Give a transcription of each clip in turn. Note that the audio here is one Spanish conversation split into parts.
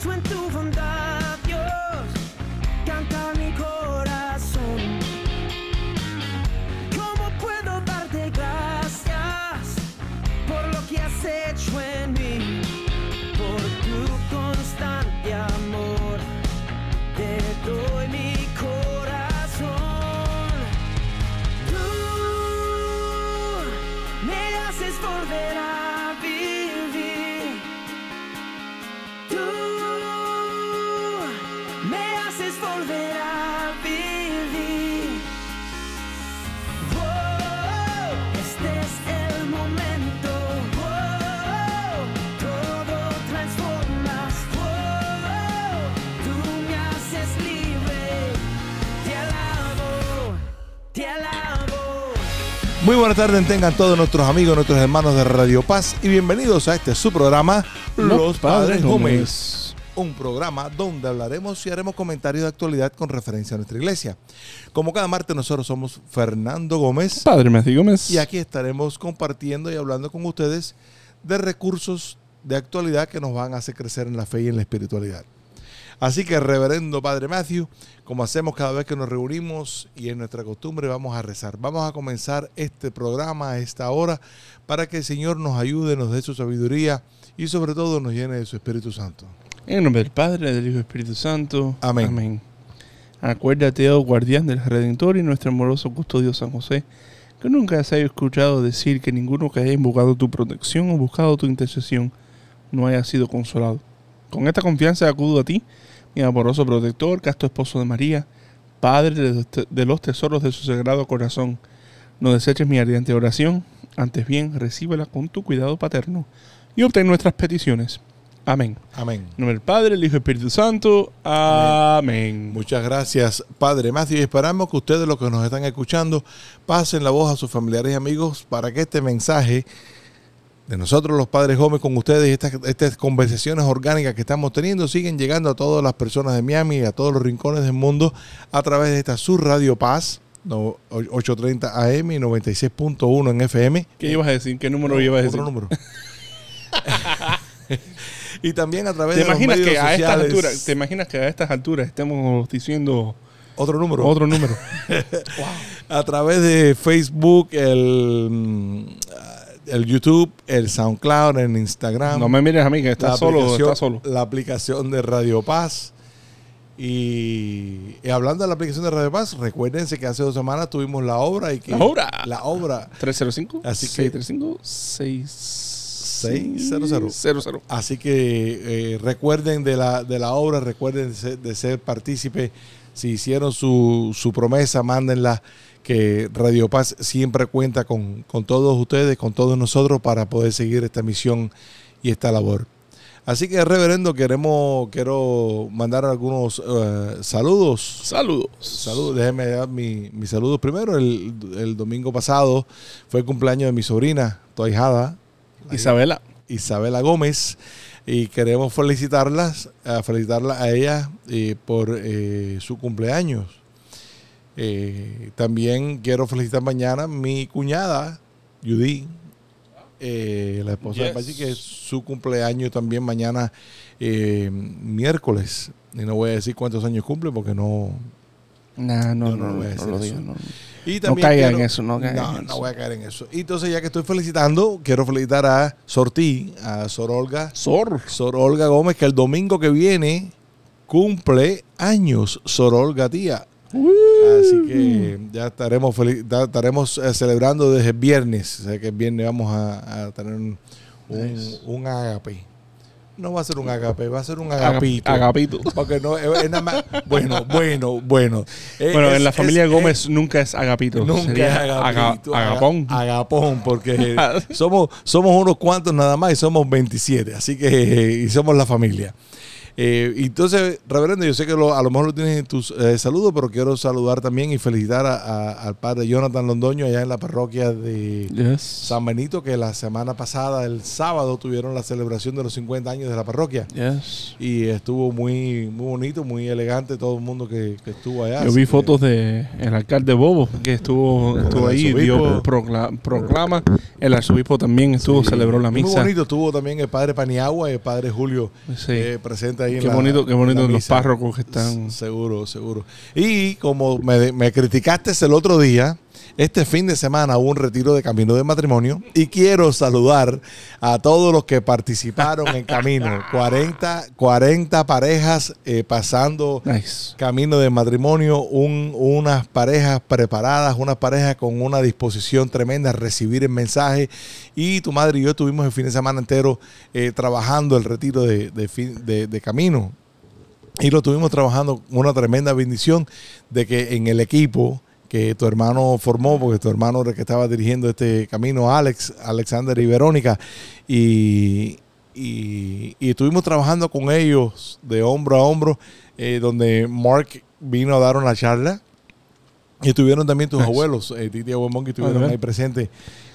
pienso en tu buenas tardes, tengan todos nuestros amigos, nuestros hermanos de Radio Paz y bienvenidos a este su programa Los, Padres Gómez. Un programa donde hablaremos y haremos comentarios de actualidad con referencia a nuestra iglesia. Como cada martes nosotros somos Fernando Gómez Padre Matthew Gómez. y aquí estaremos compartiendo y hablando con ustedes de recursos de actualidad que nos van a hacer crecer en la fe y en la espiritualidad. Así que, reverendo Padre Matthew, como hacemos cada vez que nos reunimos y en nuestra costumbre, vamos a rezar. Vamos a comenzar este programa a esta hora para que el Señor nos ayude, nos dé su sabiduría y sobre todo nos llene de su Espíritu Santo. En el nombre del Padre, del Hijo y del Espíritu Santo. Amén. Acuérdate, oh guardián del Redentor y nuestro amoroso custodio San José, que nunca se haya escuchado decir que ninguno que haya invocado tu protección o buscado tu intercesión no haya sido consolado. Con esta confianza acudo a ti, mi amoroso protector, casto esposo de María, Padre de los tesoros de su sagrado corazón. No deseches mi ardiente oración, antes bien recíbela con tu cuidado paterno y obtén nuestras peticiones. Amén. Amén. En nombre del Padre, el Hijo y el Espíritu Santo. Amén. Muchas gracias, Padre Matthew. Y esperamos que ustedes, los que nos están escuchando, pasen la voz a sus familiares y amigos para que este mensaje de nosotros, los Padres Gómez, con ustedes y estas, estas conversaciones orgánicas que estamos teniendo, siguen llegando a todas las personas de Miami y a todos los rincones del mundo a través de esta Sur Radio Paz, no, 830 AM y 96.1 en FM. ¿Qué ibas a decir? ¿Qué número ibas a decir? Otro número. y también a través ¿Te de los imaginas medios que a estas alturas, te imaginas que a estas alturas estemos diciendo Otro número. otro número? a través de Facebook, el, el YouTube, el SoundCloud, el Instagram. no me mires a mí que la estás solo, estás solo. La aplicación de Radio Paz. Y, y hablando de la aplicación de Radio Paz, recuérdense que hace dos semanas tuvimos la obra y que La obra. la obra 305 Así que- 635 600. 600. Así que eh, recuerden de la, de la obra, recuerden de ser, de ser partícipe. Si hicieron su, su promesa, mándenla. Que Radio Paz siempre cuenta con, con todos ustedes, con todos nosotros, para poder seguir esta misión y esta labor. Así que, reverendo, queremos, quiero mandar algunos eh, saludos. Saludos. Saludos, déjenme dar mi- mis saludos primero. El, el domingo pasado fue el cumpleaños de mi sobrina, tu ahijada, Isabela. Isabela Gómez y queremos felicitarlas, a felicitarla a ella eh, por eh, su cumpleaños. Eh, también quiero felicitar mañana a mi cuñada, Judy, eh, la esposa de Yes. Pachi, que es su cumpleaños también mañana, eh, miércoles. Y no voy a decir cuántos años cumple porque no, Nah, no, no, no no, voy a no decir lo eso. digas. No, Y No caiga en eso, no caiga no, en no eso. voy a caer en eso. Y entonces, ya que estoy felicitando, quiero felicitar a Sortí, a Sor Olga, Sor. Sor Olga Gómez, que el domingo que viene cumple años, Sor Olga tía. Así que ya estaremos feliz- ya estaremos eh, celebrando desde el viernes. O sea que el viernes vamos a, a tener un, un, Nice. un agape. No va a ser un agape, va a ser un Aga- agapito. Agapito. Porque no, es, nada más. Bueno, bueno, bueno. Eh, Bueno, en la familia es- Gómez nunca es agapito. Nunca sería es aga- agapito, aga- agapón. Agapón, porque somos, somos unos cuantos nada más y somos 27, así que y somos la familia. Eh, entonces, reverendo, yo sé que lo- a lo mejor lo tienes en tus eh, saludos, pero quiero saludar también y felicitar a- a- al padre Jonathan Londoño allá en la parroquia de Yes. San Benito, que la semana pasada, el sábado, tuvieron la celebración de los 50 años de la parroquia. Yes. Y estuvo muy, muy bonito, muy elegante todo el mundo que, que estuvo allá. Yo vi que- fotos de el alcalde Bobo que estuvo, estuvo ahí, dio procla- proclama. El arzobispo también estuvo, Sí, celebró la Muy misa. bonito estuvo también el padre Paniagua y el padre Julio Sí. eh, presente gente ahí. en Qué la- bonito, qué en bonito la los párrocos que están. Seguro, seguro. Y como me, me criticaste el otro día, este fin de semana hubo un retiro de camino de matrimonio y quiero saludar a todos los que participaron en camino. 40, 40 parejas eh, pasando Nice. camino de matrimonio, un- unas parejas preparadas, unas parejas con una disposición tremenda a recibir el mensaje. Y tu madre y yo estuvimos el fin de semana entero eh, trabajando el retiro de, de fin- de- de camino. Y lo estuvimos trabajando con una tremenda bendición de que en el equipo que tu hermano formó, porque tu hermano era el que estaba dirigiendo este camino, Alex, Alexander y Verónica, y, y- y estuvimos trabajando con ellos de hombro a hombro, eh, donde Mark vino a dar una charla. Y estuvieron también tus Nice. abuelos, eh, Titi y Abuelo Monkey, estuvieron ahí presentes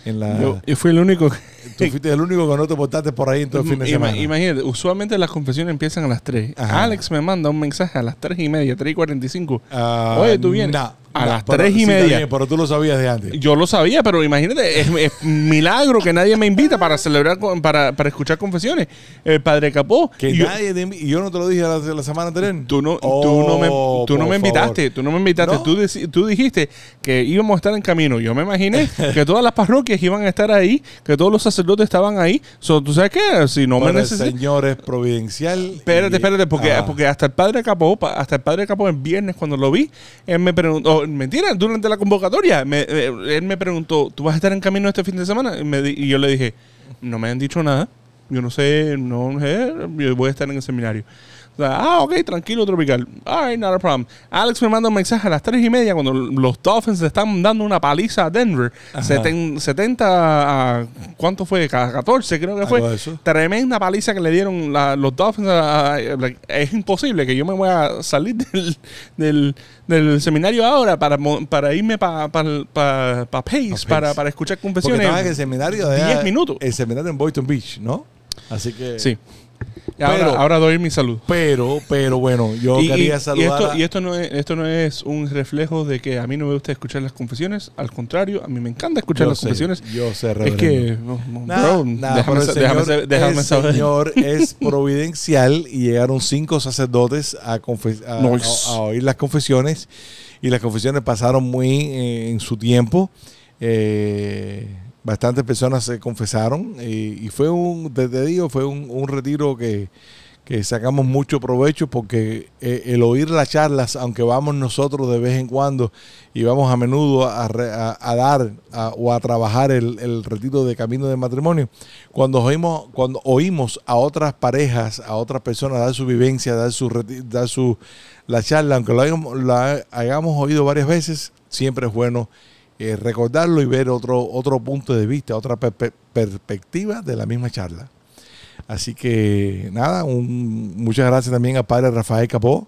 en la... Yo, yo fui el único. que- tú fuiste el único que no te portaste por ahí en todo el fin de Ima- semana. Imagínate, usualmente las confesiones empiezan a las 3. Ajá. Alex me manda un mensaje a las 3 y media, 3 y 45. Ah, Oye, tú vienes. nah, A las pero- tres y sí, media. pero tú lo sabías de antes. Yo lo sabía, pero imagínate, es, es milagro que nadie me invita para celebrar, con- para, para escuchar confesiones. El padre Capó. Que y yo- nadie te invi- y yo no te lo dije la, la semana anterior. Tú no, Oh, tú no me, tú no por me invitaste, favor. tú no me invitaste. ¿No? Tú, dijiste que íbamos a estar en camino. Yo me imaginé que todas las parroquias iban a estar ahí, que todos los sacerdotes estaban ahí. So, ¿Tú sabes qué? Si no Pero me el necesitas... Señor es providencial. Espérate, y- espérate, porque, Ah. porque hasta el padre Capó, hasta el padre Capó el viernes cuando lo vi, él me preguntó, oh, mentira, durante la convocatoria, me- eh, él me preguntó, ¿tú vas a estar en camino este fin de semana? Y, me y yo le dije, no me han dicho nada, yo no sé, no sé, yo voy a estar en el seminario. O sea, ah, ok, tranquilo, tropical. All right, not a problem. Alex me manda un mensaje a las 3 y media cuando los Dolphins le están dando una paliza a Denver. Seten- 70 a, ¿cuánto fue? Ca- 14 creo que fue. Tremenda paliza que le dieron la- los Dolphins. a- a- like, es imposible que yo me voy a salir del, del, del seminario ahora para, para irme para pa, pa- pa Pace, Pace. Para, para escuchar Porque estabas en el confesiones. seminario de 10 minutos. El seminario en Boynton Beach, ¿no? Así que. Sí. Pero- ahora, ahora doy mi salud. Pero, pero bueno, yo y, quería y- y saludar. esto, a- y esto no es esto no es un reflejo de que a mí no me gusta escuchar las confesiones. Al contrario, a mí me encanta escuchar yo las sé, confesiones. Yo sé, Es reverendo. que, no, no, Nah, bro, nah, déjame, el déjame Señor- déjame el saber. Señor es providencial y llegaron cinco sacerdotes a, confe- a- Nice. a- a oír las confesiones y las confesiones pasaron muy eh, en su tiempo. Eh, bastantes personas se confesaron y, fue un, te digo, fue un, un retiro que, que sacamos mucho provecho porque eh, el oír las charlas, aunque vamos nosotros de vez en cuando y vamos a menudo a, a- dar o a trabajar el, el retiro de camino de matrimonio, cuando oímos, cuando oímos a otras parejas, a otras personas dar su vivencia, dar su, dar su la charla, aunque hayamos, la hayamos oído varias veces, siempre es bueno eh, recordarlo y ver otro, otro punto de vista, otra perspectiva de la misma charla. Así que nada, un- muchas gracias también al padre Rafael Capó.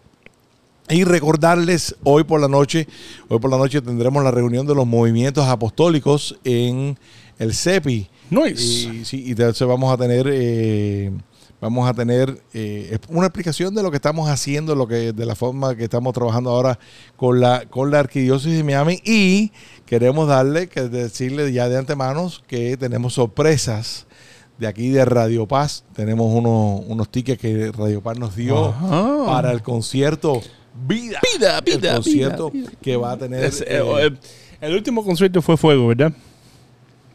Y recordarles, hoy por la noche, hoy por la noche tendremos la reunión de los movimientos apostólicos en el CEPI. Nice. Y, sí, y entonces vamos a tener, eh, vamos a tener eh, una explicación de lo que estamos haciendo, lo que, de la forma que estamos trabajando ahora con la, con la arquidiócesis de Miami. Y queremos darle, que decirle ya de antemano que tenemos sorpresas de aquí de Radio Paz. Tenemos unos, unos tickets que Radio Paz nos dio Ajá. para el concierto Vida. Vida, el vida, concierto vida, vida. que va a tener. Es- eh, eh, el último concierto fue Fuego, ¿verdad?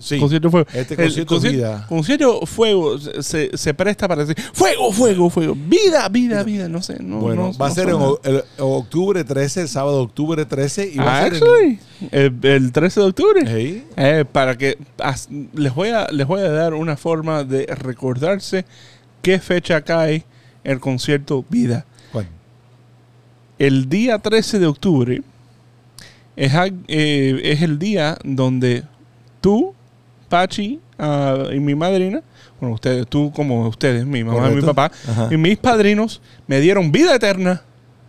Sí, Concierto Fuego. este concierto conci- Vida. Concierto Fuego se, se presta para decir Fuego, Fuego, Fuego. Vida, vida, vida. No sé. No, Bueno, no- va a ser en el- octubre 13, el sábado octubre 13. Y va Ah, a ser en- actually, el, el 13 de octubre. Hey, Eh, para que as- les voy a les voy a dar una forma de recordarse qué fecha cae el concierto Vida. ¿cuál? El día 13 de octubre es, eh, es el día donde tú, Pachi ah, y mi madrina, bueno, ustedes, tú como ustedes, mi mamá y mi papá, Ajá. y mis padrinos me dieron vida eterna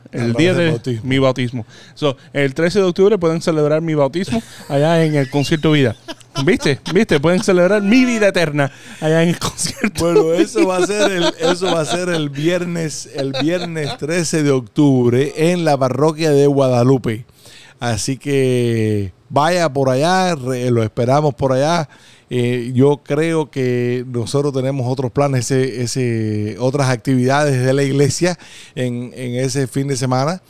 el día de bautismo. mi bautismo. So, el 13 de octubre pueden celebrar mi bautismo allá en el concierto Vida. ¿Viste? ¿Viste? Pueden celebrar mi vida eterna allá en el concierto. Bueno, eso va a ser el, eso va a ser el viernes, el viernes 13 de octubre en la parroquia de Guadalupe. Así que vaya por allá, lo esperamos por allá. Eh, yo creo que nosotros tenemos otros planes, ese, ese, otras actividades de la iglesia en, en ese fin de semana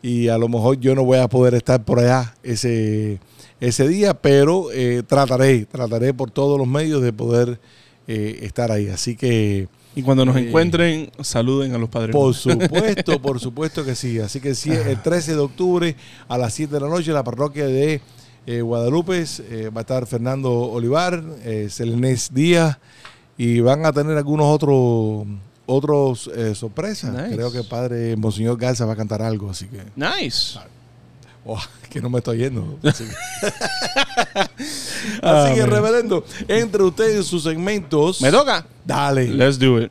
y a lo mejor yo no voy a poder estar por allá ese, ese día, pero eh, trataré, trataré por todos los medios de poder eh, estar ahí. Así que... Y cuando nos Eh, encuentren, saluden a los padres. Por supuesto, por supuesto que sí. Así que sí, el 13 de octubre a las 7 de la noche, la parroquia de eh, Guadalupe eh, va a estar Fernando Olivar, eh, Selenés Díaz y van a tener algunos otros otros eh, sorpresas. Nice. Creo que el padre Monseñor Garza va a cantar algo, así que Nice. oh, que no me estoy yendo. Así, Ah, Así que, man. reverendo, entre ustedes sus segmentos. ¿Me toca? Dale. Let's do it.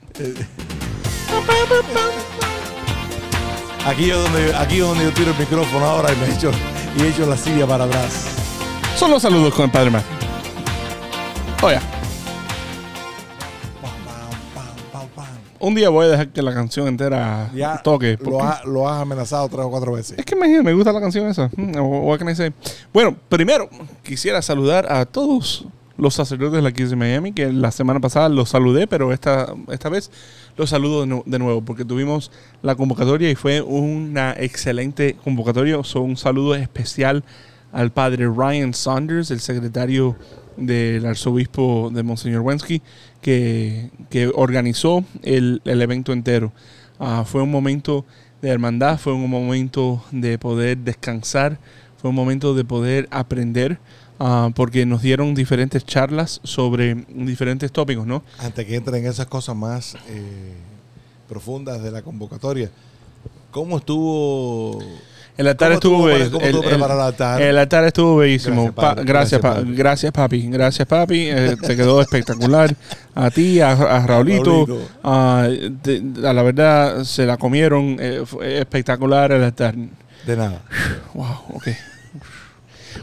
Aquí es donde, aquí es donde yo tiro el micrófono ahora y me echo, y echo la silla para atrás. Son los saludos con el padre Matthew. Oye, Pam, pam, pam, pam, pam. un día voy a dejar que la canción entera Ya toque. lo, ha- lo has amenazado tres o cuatro veces. Es que me, me gusta la canción esa. What can I say? Bueno, primero quisiera saludar a todos los sacerdotes de la Iglesia de Miami, que la semana pasada los saludé, pero esta, esta vez los saludo de, nu- de nuevo, porque tuvimos la convocatoria y fue una excelente convocatoria. So, un saludo especial al padre Ryan Saunders, el secretario del arzobispo de Monseñor Wensky, que, que organizó el, el evento entero. Ah, fue un momento de hermandad, fue un momento de poder descansar, fue un momento de poder aprender, ah, porque nos dieron diferentes charlas sobre diferentes tópicos, ¿no? Antes que entren esas cosas más eh, profundas de la convocatoria, ¿cómo estuvo? El altar ¿Cómo estuvo, estuvo be- para- cómo el, altar? el altar estuvo bellísimo. Gracias, Pa- gracias, Gracias, pa- padre. gracias, papi. Gracias, papi. Eh, te quedó espectacular. A ti, a, a Raulito. Te- a la verdad, se la comieron. eh, fue espectacular el altar. De nada. Wow, ok.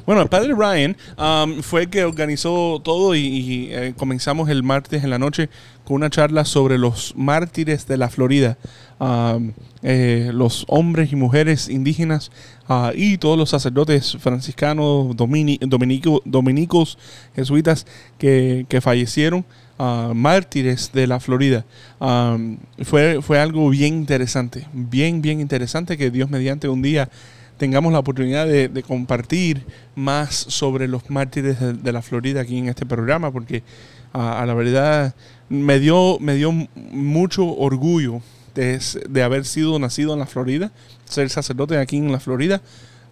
Bueno, el padre Ryan um, fue el que organizó todo y, y, eh, comenzamos el martes en la noche con una charla sobre los mártires de la Florida, um, eh, los hombres y mujeres indígenas ah, y todos los sacerdotes franciscanos, domini- dominico- dominicos, jesuitas que, que fallecieron, ah, mártires de la Florida. Um, fue, fue algo bien interesante, bien, bien interesante que Dios mediante un día tengamos la oportunidad de, compartir más sobre los mártires de, la Florida aquí en este programa, porque ah, a la verdad me dio, me dio mucho orgullo de, de haber sido nacido en la Florida, ser sacerdote aquí en la Florida,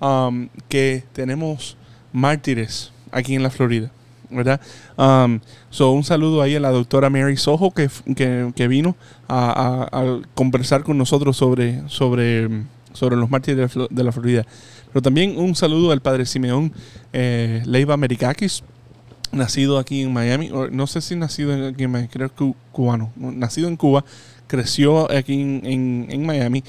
um, que tenemos mártires aquí en la Florida. ¿verdad? Um, so, un saludo ahí a la doctora Mary Soho que, que, que vino a, a- a conversar con nosotros sobre, sobre, sobre los mártires de de la Florida. Pero también un saludo al padre Simeón eh, Leiva Merikakis, nacido aquí en Miami, o no sé si nacido aquí en Miami, creo que cu- cubano, nacido en Cuba, creció aquí en, en- en Miami,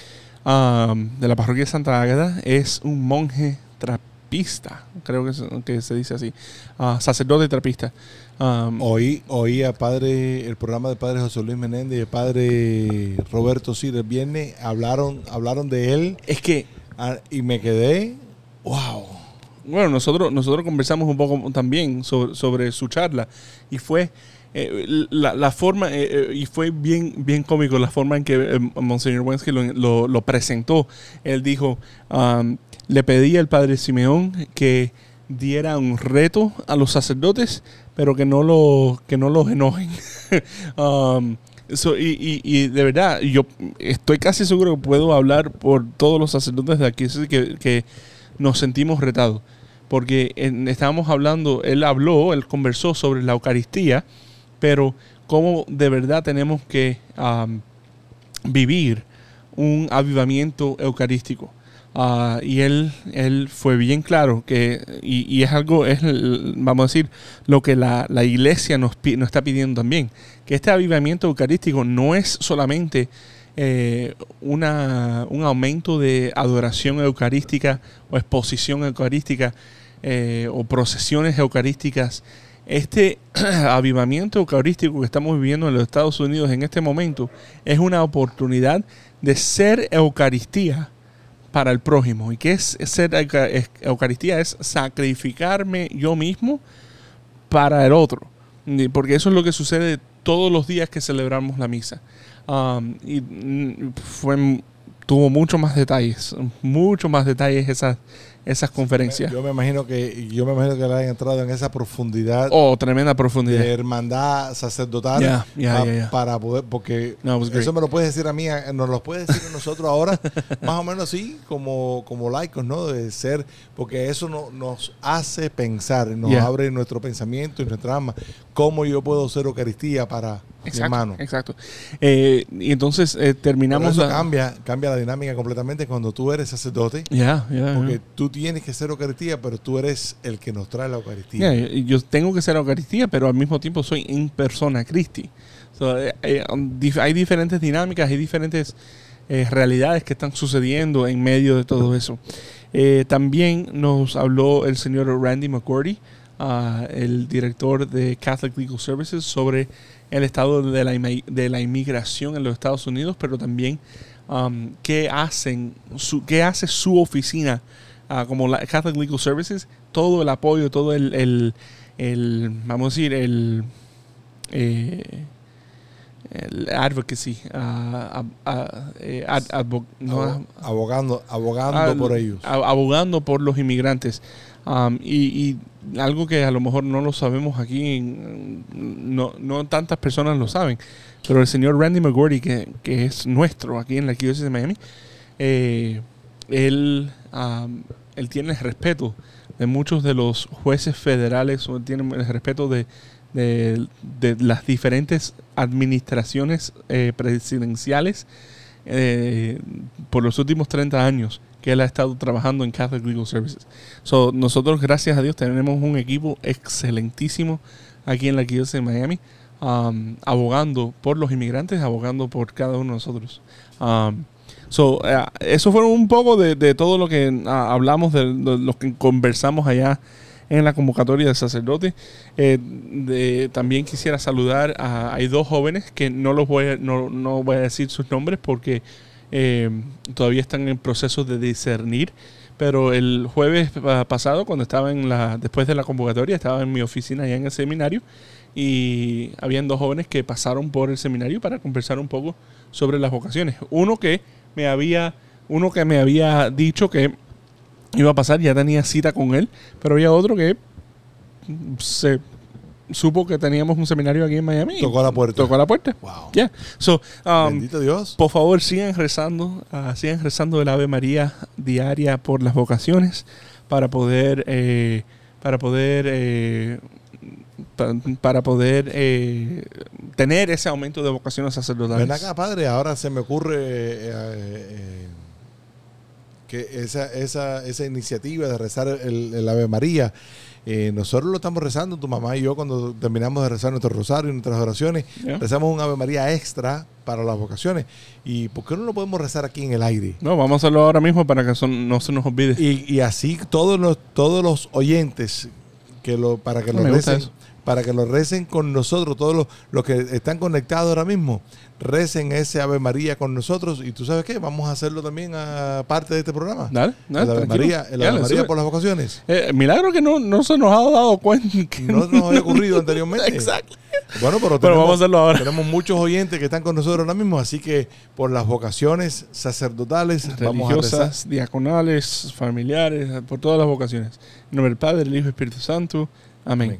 um, de la parroquia de Santa Ágata, es un monje trapista, creo que se, que se dice así, ah, sacerdote trapista. Um, Oí, oí a padre, el programa del padre José Luis Menéndez y el padre Roberto Cid el viernes, hablaron, hablaron de él es que ah, y me quedé, wow. Bueno, nosotros, nosotros conversamos un poco también sobre, sobre su charla y fue eh, la, la forma, eh, eh, y fue bien, bien cómico la forma en que eh, Monseñor Wensky lo, lo- lo presentó. Él dijo, um, le pedí al padre Simeón que diera un reto a los sacerdotes, pero que no, lo, que no los enojen. Um, so, y, y- y de verdad, yo estoy casi seguro que puedo hablar por todos los sacerdotes de aquí, que, que nos sentimos retados. Porque en- estábamos hablando, él habló, él conversó sobre la Eucaristía, pero cómo de verdad tenemos que vivir un avivamiento eucarístico. Ah, y él, él fue bien claro que, y, es algo, es, vamos a decir, lo que la, la iglesia nos, nos está pidiendo también, que este avivamiento eucarístico no es solamente eh, una, un aumento de adoración eucarística o exposición eucarística eh, o procesiones eucarísticas. Este avivamiento eucarístico que estamos viviendo en los Estados Unidos en este momento es una oportunidad de ser Eucaristía para el prójimo. ¿Y qué es ser Eucaristía? Es sacrificarme yo mismo para el otro. Porque eso es lo que sucede todos los días que celebramos la misa. Um, y mm, fue, tuvo mucho más detalles, mucho más detalles esas, esas conferencias. Yo me imagino que yo me imagino que le han entrado en esa profundidad Oh, tremenda profundidad. de hermandad sacerdotal Ya, ya, a- para poder porque No, great. eso me lo puedes decir a mí nos lo puedes decir a nosotros ahora más o menos así como como laicos no de ser porque eso no- nos hace pensar nos abre nuestro pensamiento y nuestra alma cómo yo puedo ser Eucaristía para mi Exacto, hermano exacto. Eh, y entonces eh, Pero terminamos eso la- cambia cambia la dinámica completamente cuando tú eres sacerdote Ya, ya, porque tú tienes que ser Eucaristía pero tú eres el que nos trae la Eucaristía yo tengo que ser Eucaristía, pero al mismo tiempo soy en persona Cristi. So, eh, eh, um, hay diferentes dinámicas, hay diferentes eh, realidades que están sucediendo en medio de todo eso. También nos habló el señor Randy McCordy, ah, el director de Catholic Legal Services, sobre el estado de la, inmi- de la inmigración en los Estados Unidos, pero también um, qué hacen, su, qué hace su oficina ah, como la Catholic Legal Services, todo el apoyo, todo el, el, el, vamos a decir, el, eh, el advocacy, ah, ah, eh, ad- advo- no, Abo- abogando abogando por ellos abogando por los inmigrantes. Um, y, y algo que a lo mejor no lo sabemos aquí, en- no, no tantas personas lo saben, pero el señor Randy McGordy, que, que es nuestro aquí en la Arquidiócesis de Miami, eh, él, um, él tiene el respeto de muchos de los jueces federales, o tiene el respeto de, de, de las diferentes administraciones eh, presidenciales eh, por los últimos 30 años que él ha estado trabajando en Catholic Legal Services. So, nosotros, gracias a Dios, tenemos un equipo excelentísimo aquí en la Arquidiócesis de Miami, um, abogando por los inmigrantes, abogando por cada uno de nosotros. Um, so, eh, eso fue un poco de, de todo lo que ah, hablamos, de, de lo que conversamos allá en la convocatoria del sacerdote. Eh, de- también quisiera saludar a hay dos jóvenes que no los voy a, no, no voy a decir sus nombres porque eh, todavía están en proceso de discernir. Pero el jueves pa- pasado, cuando estaba en la, después de la convocatoria, estaba en mi oficina allá en el seminario y habían dos jóvenes que pasaron por el seminario para conversar un poco sobre las vocaciones. Uno que me había, uno que me había dicho que iba a pasar, ya tenía cita con él, pero había otro que se supo que teníamos un seminario aquí en Miami. Tocó la puerta. Tocó la puerta. wow Ya. So, um, bendito Dios por favor, sigan rezando, ah, sigan rezando el Ave María diaria por las vocaciones para poder, eh, para poder, eh, pa- para poder eh, tener ese aumento de vocaciones sacerdotales. Ven acá, padre, ahora se me ocurre eh, eh, que esa, esa, esa iniciativa de rezar el, el Ave María, eh, nosotros lo estamos rezando, tu mamá y yo, cuando terminamos de rezar nuestro rosario y nuestras oraciones, rezamos un Ave María extra para las vocaciones. ¿Y por qué no lo podemos rezar aquí en el aire? No, vamos a hacerlo ahora mismo para que son- no se nos olvide. Y, y así todos los, todos los oyentes que lo, para que lo Me gusta recen. Para que lo recen con nosotros, todos los, los que están conectados ahora mismo, recen ese Ave María con nosotros. Y tú sabes qué, vamos a hacerlo también a parte de este programa. Dale, dale, el Ave tranquilo. María, el Ave María por las vocaciones. Eh, milagro que no, no se nos ha dado cuenta. que- No nos había ocurrido anteriormente. Exacto. Bueno, pero, Pero tenemos, vamos a hacerlo ahora. tenemos muchos oyentes que están con nosotros ahora mismo, así que por las vocaciones sacerdotales vamos a religiosas, diaconales, familiares, por todas las vocaciones. En nombre del Padre, del Hijo y Espíritu Santo. Amén. Amén.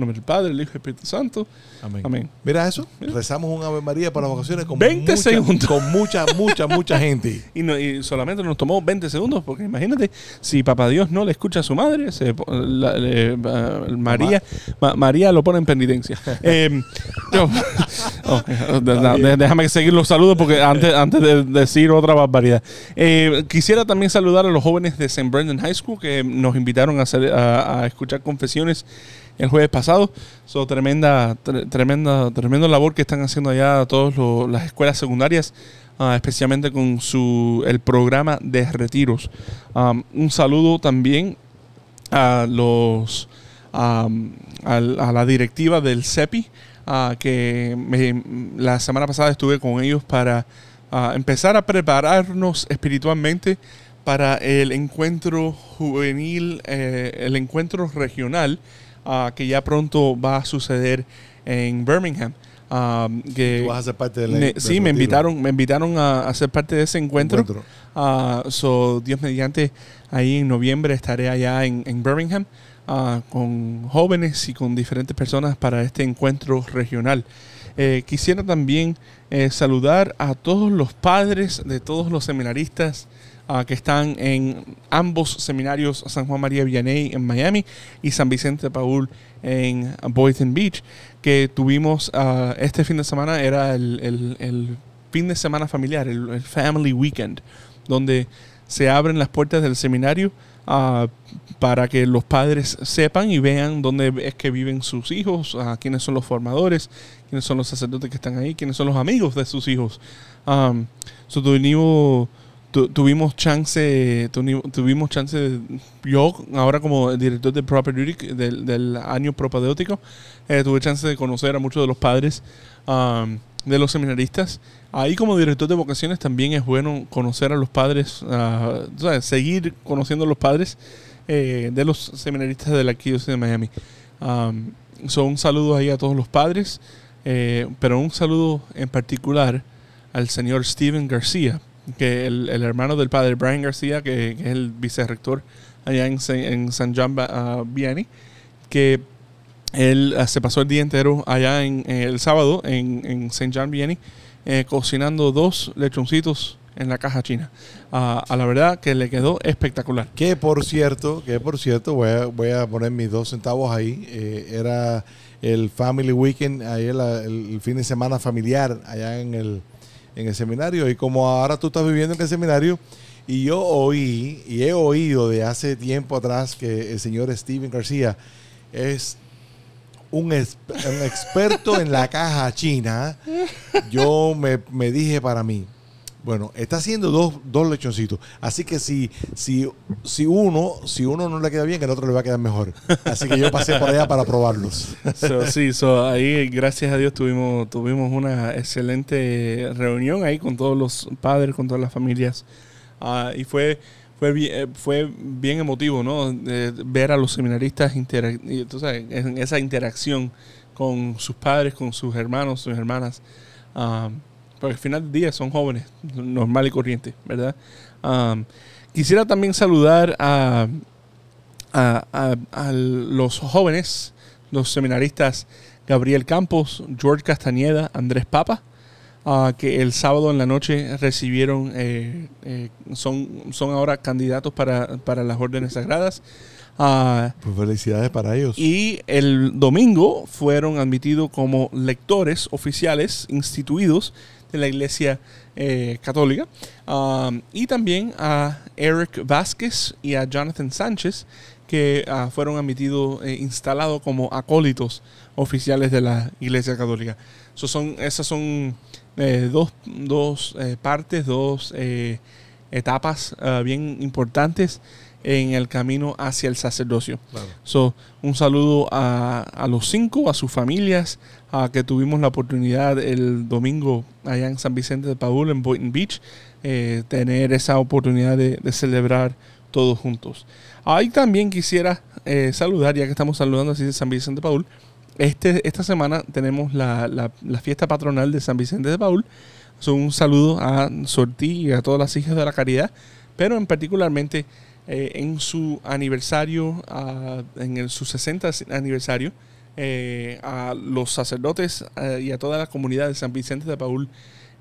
En nombre del Padre, del Hijo y Espíritu Santo. Amén. Amén. Mira eso, Mira. rezamos un Ave María para las vocaciones con 20 mucha, segundos. con mucha, mucha, mucha gente. Y, no- y solamente nos tomó 20 segundos, porque imagínate, si Papá Dios no le escucha a su madre, se po- la- le- ah, María, Ma- María lo pone en penitencia. Eh, yo- oh, de- déjame seguir los saludos porque antes, antes de decir otra barbaridad. Eh, quisiera también saludar a los jóvenes de St. Brendan High School que nos invitaron a, hacer- a- a escuchar confesiones el jueves pasado. So, tremenda, tre- tremenda, tremenda labor que están haciendo allá todas las escuelas secundarias, ah, especialmente con su el programa de retiros. Un saludo también a los a, la directiva del CEPI, ah, que la semana pasada estuve con ellos para ah, empezar a prepararnos espiritualmente para el encuentro juvenil, eh, el encuentro regional ah, que ya pronto va a suceder en Birmingham. Que Tú vas a ser parte del me- del sí, me invitaron, me invitaron a, a ser parte de ese encuentro. Encuentro. Ah, so, Dios mediante, ahí en noviembre estaré allá en, en Birmingham ah, con jóvenes y con diferentes personas para este encuentro regional. Eh, quisiera también eh, saludar a todos los padres de todos los seminaristas ah, que están en ambos seminarios, San Juan María Vianney en Miami y San Vicente de Paul en Boynton Beach, que tuvimos ah, este fin de semana, era el, el- el fin de semana familiar, el, el Family Weekend, donde se abren las puertas del seminario ah, para que los padres sepan y vean dónde es que viven sus hijos, ah, quiénes son los formadores, quiénes son los sacerdotes que están ahí, quiénes son los amigos de sus hijos. Um, so tuvimos, tu- tuvimos chance, tuvimos chance, yo ahora como director de Proper Duty del, del año propadéutico, eh, tuve chance de conocer a muchos de los padres de los seminaristas. Ahí como director de vocaciones también es bueno conocer a los padres, ah, seguir conociendo a los padres eh, de los seminaristas de la Arquidiócesis de Miami. Um, so, un saludo ahí a todos los padres, eh, pero un saludo en particular al señor Steven García, que el, el hermano del padre Brian García, que, que es el vicerrector allá en, en San Ba- ah, Vianney, que él ah, se pasó el día entero allá en, en el sábado en, en St. John Vianney eh, cocinando dos lechoncitos en la caja china. Ah, a la verdad que le quedó espectacular. Que por cierto, que por cierto, voy a, voy a poner mis dos centavos ahí. eh, era el Family Weekend, ahí el, el fin de semana familiar allá en el, en el seminario. Y como ahora tú estás viviendo en el seminario, y yo oí, y he oído de hace tiempo atrás que el señor Steven García es un, un experto en la caja china, yo me, me dije para mí, bueno, está haciendo dos, dos lechoncitos. Así que si, si, si uno, si uno no le queda bien, el otro le va a quedar mejor. Así que yo pasé por allá para probarlos. So, sí, so, ahí gracias a Dios tuvimos, tuvimos una excelente reunión ahí con todos los padres, con todas las familias. Ah, y fue, fue, bien, eh, fue bien emotivo, ¿no? Ver a los seminaristas y, tú sabes, en esa interacción con sus padres, con sus hermanos, sus hermanas. Ah, porque al final del día son jóvenes, normal y corriente, ¿verdad? Ah, quisiera también saludar a, a, a- a los jóvenes, los seminaristas Gabriel Campos, George Castañeda, Andrés Papa, ah, que el sábado en la noche recibieron, eh, eh, son, son ahora candidatos para, para las órdenes sagradas. Ah, Pues felicidades para ellos. y el domingo fueron admitidos como lectores oficiales instituidos de la Iglesia eh, Católica. Um, y también a Eric Vázquez y a Jonathan Sánchez, que ah, fueron admitidos, eh, instalados como acólitos oficiales de la Iglesia Católica. So son, esas son eh, dos, dos, eh, partes, dos etapas ah, bien importantes en el camino hacia el sacerdocio. Claro. So, un saludo a, a los cinco, a sus familias, a que tuvimos la oportunidad el domingo allá en San Vicente de Paul, en Boynton Beach, eh, tener esa oportunidad de, de celebrar todos juntos. Ahí también quisiera eh, saludar, ya que estamos saludando así de San Vicente de Paul, este, esta semana tenemos la, la- la fiesta patronal de San Vicente de Paul. So, un saludo a Sortí y a todas las hijas de la caridad, pero en particularmente eh, en su aniversario, ah, en su 60 aniversario, eh, a los sacerdotes eh, y a toda la comunidad de San Vicente de Paul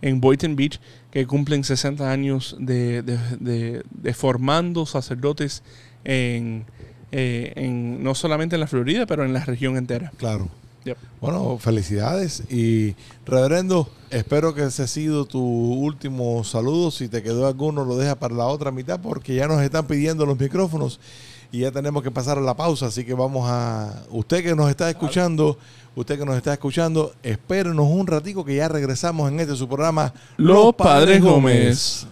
en Boynton Beach, que cumplen 60 años de- de formando sacerdotes en, eh, en- no solamente en la Florida, pero en la región entera. Claro. Yep. Bueno, felicidades. Y reverendo, espero que ese ha sido tu último saludo. Si te quedó alguno, lo deja para la otra mitad porque ya nos están pidiendo los micrófonos y ya tenemos que pasar a la pausa. Así que vamos a... Usted que nos está escuchando, usted que nos está escuchando, espérenos un ratico que ya regresamos en este su programa. Los Padres Gómez.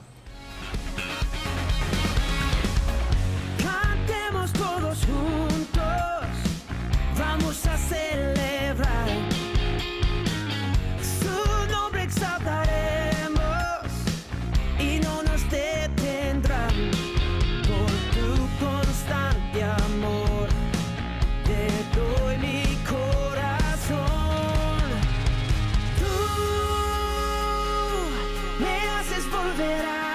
volverá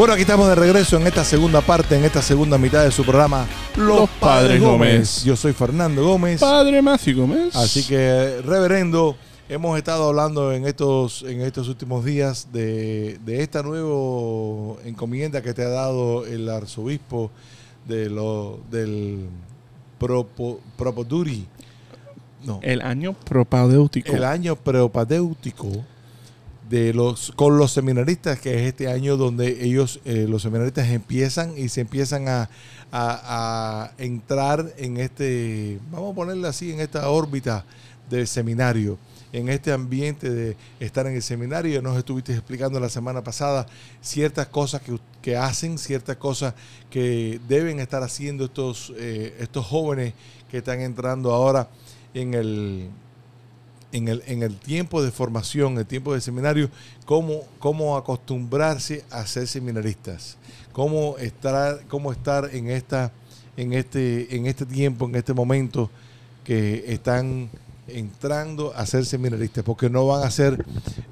Bueno, aquí estamos de regreso en esta segunda parte, en esta segunda mitad de su programa Los Padres Gómez. Yo soy Fernando Gómez. Padre Matthew Gómez. Así que, reverendo, hemos estado hablando en estos, en estos últimos días de, de esta nueva encomienda que te ha dado el arzobispo de lo, del Propo, Propoduri. No, El año propadéutico. el año preopadéutico de los con los seminaristas que es este año donde ellos eh, los seminaristas empiezan y se empiezan a, a- entrar en este vamos a ponerle así en esta órbita del seminario en este ambiente de estar en el seminario. Nos estuviste explicando la semana pasada ciertas cosas que, que hacen ciertas cosas que deben estar haciendo estos eh, estos jóvenes que están entrando ahora en el en el, en el tiempo de formación, el tiempo de seminario, cómo, cómo acostumbrarse a ser seminaristas, cómo estar, cómo estar en esta, en este, en este tiempo, en este momento que están entrando a ser seminaristas, porque no van a ser,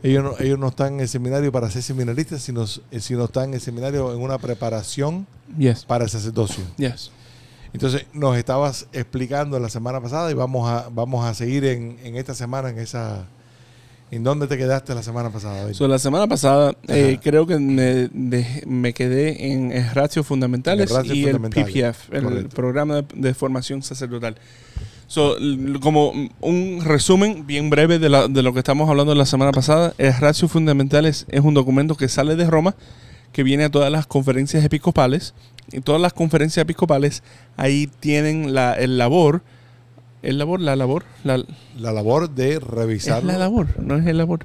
ellos no, ellos no están en el seminario para ser seminaristas, sino, sino están en el seminario en una preparación Yes. para el sacerdocio. Yes. Entonces nos estabas explicando la semana pasada y vamos a, vamos a seguir en, en esta semana, en esa... ¿En dónde te quedaste la semana pasada? So, la semana pasada eh, creo que me, de- me quedé en el Ratio Fundamentales El ratio y el PPF, el correcto. programa de, de formación sacerdotal. So, como un resumen bien breve de, la- de lo que estamos hablando la semana pasada, el Ratio Fundamentales es un documento que sale de Roma, que viene a todas las conferencias episcopales. Y todas las conferencias episcopales ahí tienen la, el labor, el labor, la labor, la, La labor de revisar. es la labor, no es el labor.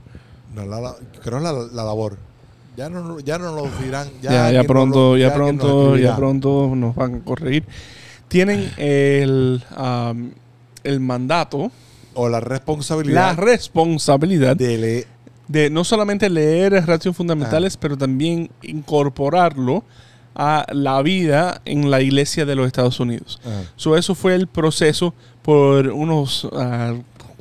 No, la, la- creo es la, la labor. Ya no, ya no lo dirán. Ya, ya, nos pronto, lo- ya, pronto, ya pronto nos van a corregir. Tienen el, am, el mandato, O la la responsabilidad responsabilidad de le- de no solamente leer el ratios Ah. fundamentales, pero también incorporarlo a la vida en la iglesia de los Estados Unidos. Ajá. So, eso fue el proceso por unos ah,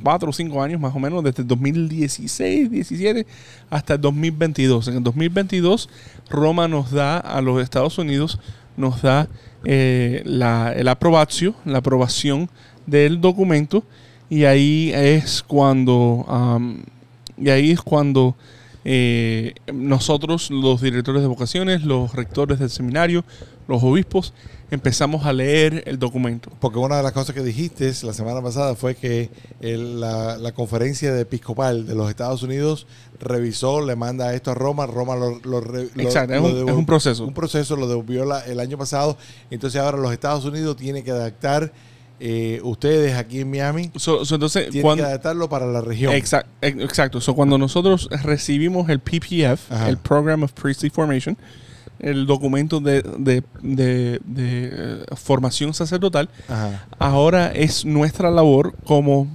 cuatro o cinco años más o menos, desde el 2016, 17 hasta el 2022. En el 2022, Roma nos da a los Estados Unidos, nos da eh, la, el aprobación, la aprobación del documento y ahí es cuando, y ahí es cuando eh, nosotros, los directores de vocaciones, los rectores del seminario, los obispos, empezamos a leer el documento. Porque una de las cosas que dijiste la semana pasada fue que el- la, la conferencia de episcopal de los Estados Unidos revisó, le manda esto a Roma, Roma lo, lo lo- Exacto, es un- devol- es un proceso. Un proceso lo devolvió la- el año pasado, entonces ahora los Estados Unidos tienen que adaptar, eh, ustedes aquí en Miami, So- so, entonces, tienen cuando, que adaptarlo para la región. Exact- ex- exacto. So, cuando nosotros recibimos el PPF, Ajá. el Program of Priestly Formation, el documento de, de- de- de, eh, formación sacerdotal, Ajá. ahora es nuestra labor como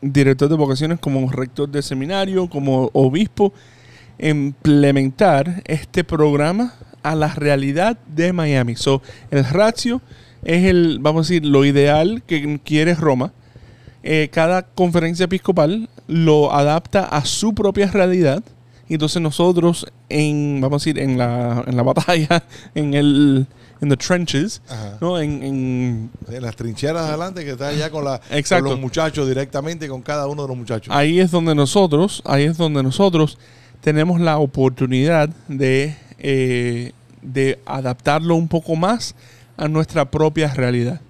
director de vocaciones, como rector de seminario, como obispo, implementar este programa a la realidad de Miami. So, el ratio es el, vamos a decir, lo ideal que quiere Roma. Eh, cada conferencia episcopal lo adapta a su propia realidad. Y entonces nosotros, en, vamos a decir, en la, en la batalla, en el en the trenches, Ajá. ¿no? En, en- En las trincheras adelante que está allá con, la, Exacto. con los muchachos directamente, con cada uno de los muchachos. ahí es donde nosotros, ahí es donde nosotros tenemos la oportunidad de, eh, de adaptarlo un poco más a nuestra propia realidad.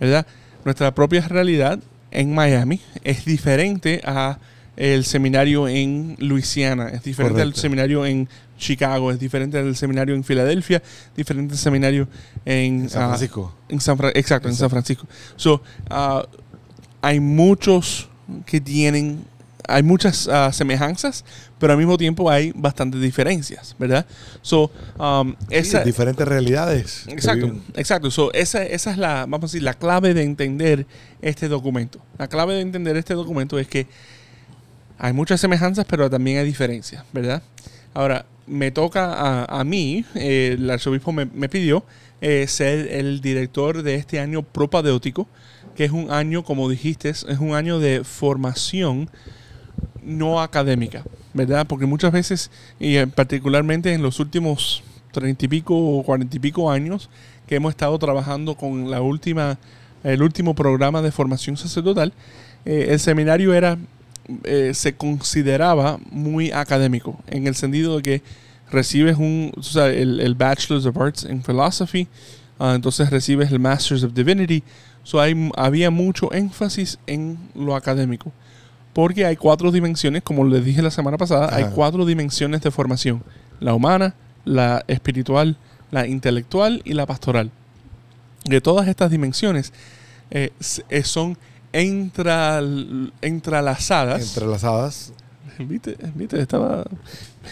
¿verdad? Nuestra propia realidad en Miami es diferente a el seminario en Luisiana, es diferente al seminario en Chicago, es diferente al seminario en Filadelfia, diferente al seminario en, En San ah, Francisco. en San Fra- exacto, en San Francisco. So, ah, hay muchos que tienen, hay muchas ah, semejanzas, pero al mismo tiempo hay bastantes diferencias, ¿verdad? So, um, Sí, diferentes realidades. Exacto, exacto. So, esa, esa es la, vamos a decir, la clave de entender este documento. La clave de entender este documento es que hay muchas semejanzas, pero también hay diferencias, ¿verdad? Ahora, me toca a, a mí, eh, el arzobispo me, me pidió eh, ser el director de este año propadéutico, que es un año, como dijiste, es un año de formación no académica, ¿verdad? Porque muchas veces, y particularmente en los últimos treinta y pico o cuarenta y pico años, que hemos estado trabajando con la última, el último programa de formación sacerdotal, eh, el seminario era, eh, se consideraba muy académico, en el sentido de que recibes un, o sea, el, el Bachelor's of Arts in Philosophy, ah, entonces recibes el Masters of Divinity, so hay, había mucho énfasis en lo académico. Porque hay cuatro dimensiones, como les dije la semana pasada, hay cuatro dimensiones de formación. La humana, la espiritual, la intelectual y la pastoral. De todas estas dimensiones eh, eh, son entral- entrelazadas. Entrelazadas. ¿Viste? ¿Viste? Estaba...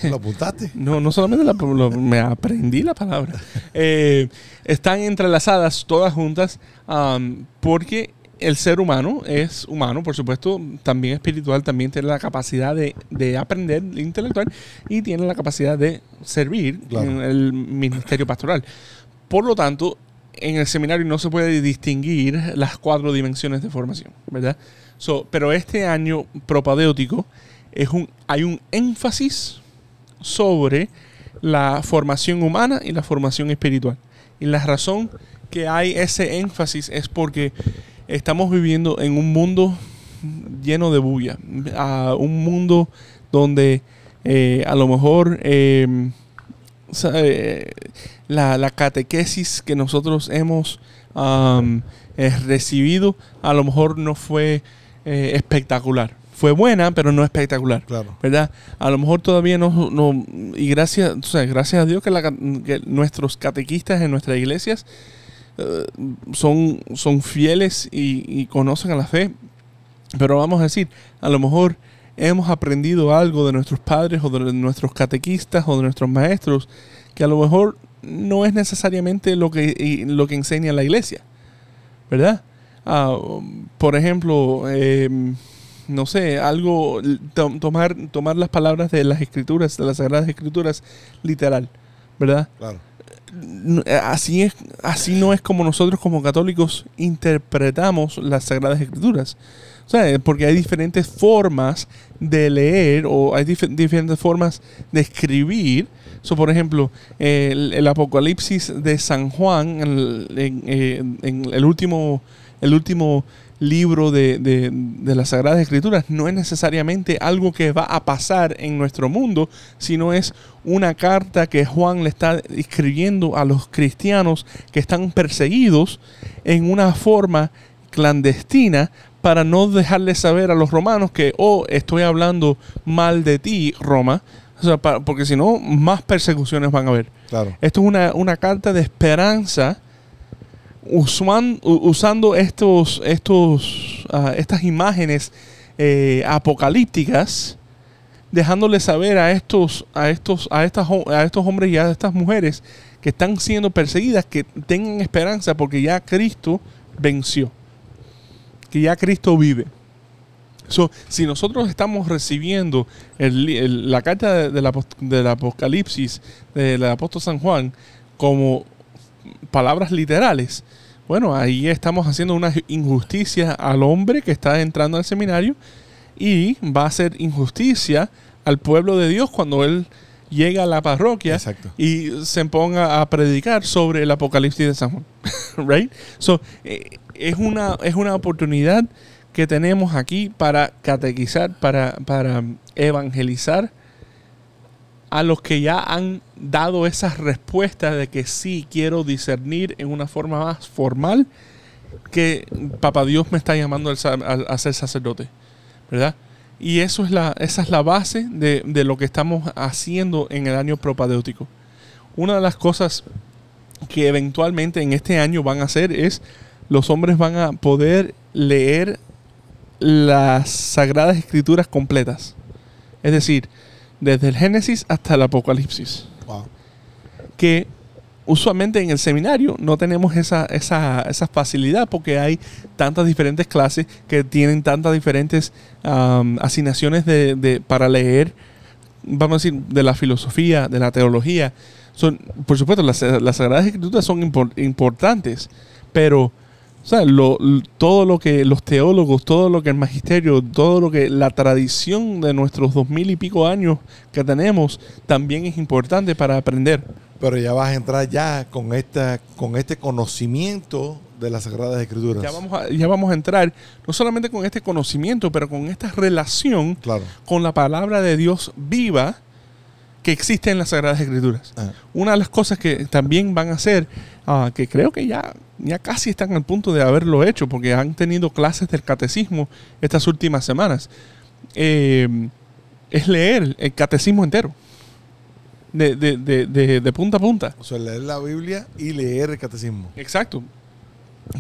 ¿Lo apuntaste? No, no solamente la- lo- me aprendí la palabra. Eh, están entrelazadas todas juntas porque el ser humano es humano, por supuesto, también espiritual, también tiene la capacidad de, de aprender intelectual y tiene la capacidad de servir Claro. en el ministerio pastoral. Por lo tanto, en el seminario no se puede distinguir las cuatro dimensiones de formación, ¿verdad? So, pero este año propadéutico es un, hay un énfasis sobre la formación humana y la formación espiritual. Y la razón que hay ese énfasis es porque estamos viviendo en un mundo lleno de bulla, a un mundo donde eh, a lo mejor eh, sea, eh, la, la catequesis que nosotros hemos eh, recibido a lo mejor no fue eh, espectacular. Fue buena, pero no espectacular. Claro. ¿verdad? A lo mejor todavía no, no y gracias, o sea, gracias a Dios que, la que nuestros catequistas en nuestras iglesias eh, son, son fieles y, conocen a la fe. Pero vamos a decir, a lo mejor hemos aprendido algo de nuestros padres o de nuestros catequistas o de nuestros maestros que a lo mejor no es necesariamente lo que, lo que enseña la iglesia, ¿verdad? Ah, por ejemplo, em, no sé, algo, to- tomar, tomar las palabras de las escrituras, de las sagradas escrituras, literal, ¿verdad? Claro. N- Así, es, así no es como nosotros como católicos interpretamos las sagradas escrituras. O sea, porque hay diferentes formas de leer o hay dif- diferentes formas de escribir. So, por ejemplo, el, Apocalipsis de San Juan, el- en, eh, en el último, el último libro de, de- de las Sagradas Escrituras, no es necesariamente algo que va a pasar en nuestro mundo, sino es una carta que Juan le está escribiendo a los cristianos que están perseguidos en una forma clandestina para no dejarles saber a los romanos que, oh, estoy hablando mal de ti, Roma, o sea, porque si no, más persecuciones van a haber. Claro. Esto es una, una carta de esperanza usando estos, estos, ah, estas imágenes eh, apocalípticas, dejándole saber a estos, a estos, a estas, a estos hombres y a estas mujeres que están siendo perseguidas que tengan esperanza porque ya Cristo venció, que ya Cristo vive. So, si nosotros estamos recibiendo la carta de- del apost- del Apocalipsis del apóstol San Juan como palabras literales, bueno, ahí estamos haciendo una injusticia al hombre que está entrando al seminario y va a hacer injusticia al pueblo de Dios cuando él llega a la parroquia Exacto. y se ponga a predicar sobre el Apocalipsis de San Juan. right? So, eh, es, una, es una oportunidad que tenemos aquí para catequizar, para, para evangelizar a los que ya han dado esas respuestas de que sí quiero discernir en una forma más formal que Papá Dios me está llamando a, ser sacerdote, ¿verdad? Y eso es la, esa es la base de, de lo que estamos haciendo en el año propadéutico. Una de las cosas que eventualmente en este año van a hacer es los hombres van a poder leer las sagradas escrituras completas. Es decir, desde el Génesis hasta el Apocalipsis. Que usualmente en el seminario no tenemos esa, esa, esa facilidad porque hay tantas diferentes clases que tienen tantas diferentes asignaciones de, de- para leer, vamos a decir, de la filosofía, de la teología. Son, por supuesto, las, las Sagradas Escrituras son impor- importantes, pero O sea, lo- todo lo que los teólogos, todo lo que el magisterio, todo lo que la tradición de nuestros dos mil y pico años que tenemos también es importante para aprender. Pero ya vas a entrar ya con esta, con este conocimiento de las Sagradas Escrituras. Ya vamos, a, ya vamos a entrar no solamente con este conocimiento, pero con esta relación Claro. con la palabra de Dios viva que existe en las Sagradas Escrituras. Ah, Una de las cosas que también van a hacer, ah, que creo que ya, ya casi están al punto de haberlo hecho, porque han tenido clases del catecismo estas últimas semanas, eh, es leer el catecismo entero, de, de- de- de- de punta a punta. o sea, leer la Biblia y leer el catecismo. Exacto.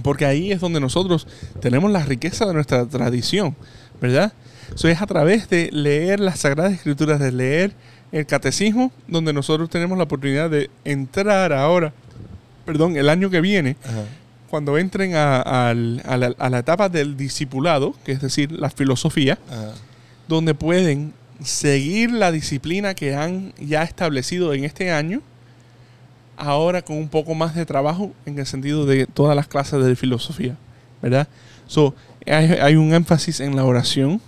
Porque ahí es donde nosotros tenemos la riqueza de nuestra tradición, ¿verdad? Eso es a través de leer las Sagradas Escrituras, de leer el catecismo, donde nosotros tenemos la oportunidad de entrar ahora, perdón, el año que viene, Ajá. cuando entren a, la, a la etapa del discipulado, que es decir, la filosofía, Ajá. donde pueden seguir la disciplina que han ya establecido en este año, ahora con un poco más de trabajo en el sentido de todas las clases de filosofía, ¿verdad? So, hay, un énfasis en la oración,